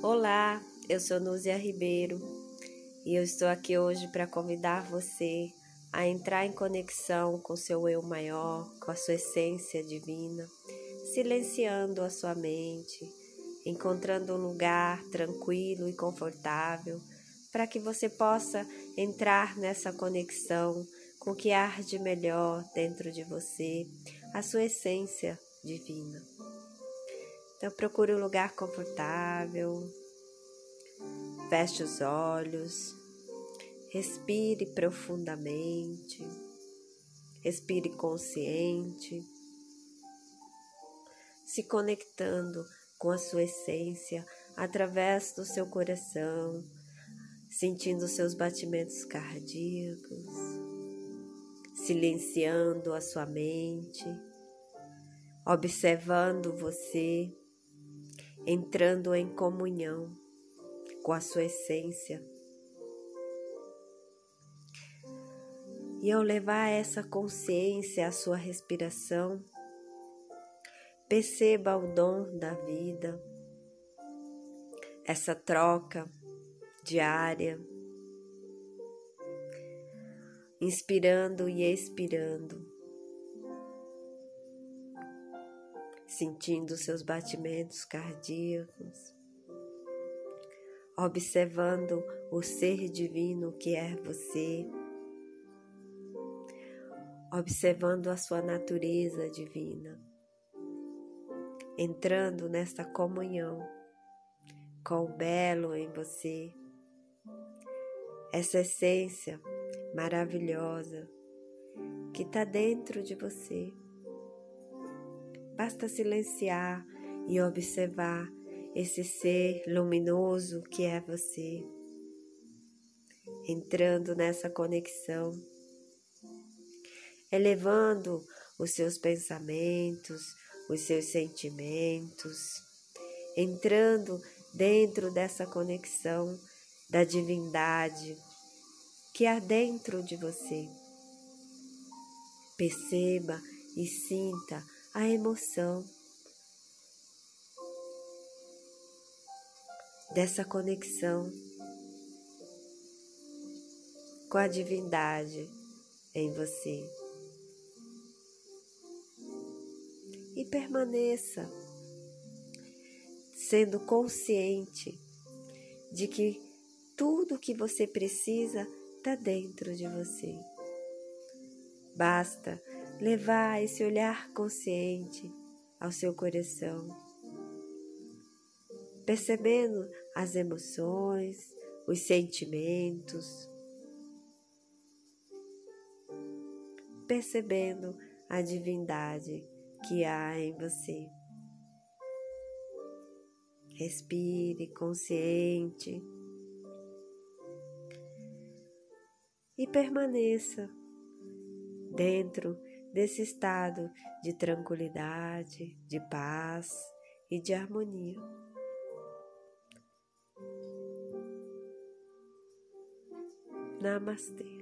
Olá, eu sou Núzia Ribeiro e eu estou aqui hoje para convidar você a entrar em conexão com seu eu maior, com a sua essência divina, silenciando a sua mente, encontrando um lugar tranquilo e confortável para que você possa entrar nessa conexão com o que arde melhor dentro de você, a sua essência divina. Então procure um lugar confortável, feche os olhos, respire profundamente, respire consciente, se conectando com a sua essência através do seu coração, sentindo seus batimentos cardíacos, silenciando a sua mente, observando você entrando em comunhão com a sua essência. E ao levar essa consciência à sua respiração, perceba o dom da vida, essa troca diária, inspirando e expirando. Sentindo seus batimentos cardíacos, observando o ser divino que é você, observando a sua natureza divina, entrando nesta comunhão com o belo em você, essa essência maravilhosa que está dentro de você. Basta silenciar e observar esse ser luminoso que é você, entrando nessa conexão, elevando os seus pensamentos, os seus sentimentos, entrando dentro dessa conexão da divindade que há dentro de você. Perceba e sinta a emoção dessa conexão com a divindade em você. E permaneça sendo consciente de que tudo que você precisa está dentro de você. Basta levar esse olhar consciente ao seu coração, percebendo as emoções, os sentimentos, percebendo a divindade que há em você. Respire consciente e permaneça dentro desse estado de tranquilidade, de paz e de harmonia. Namastê.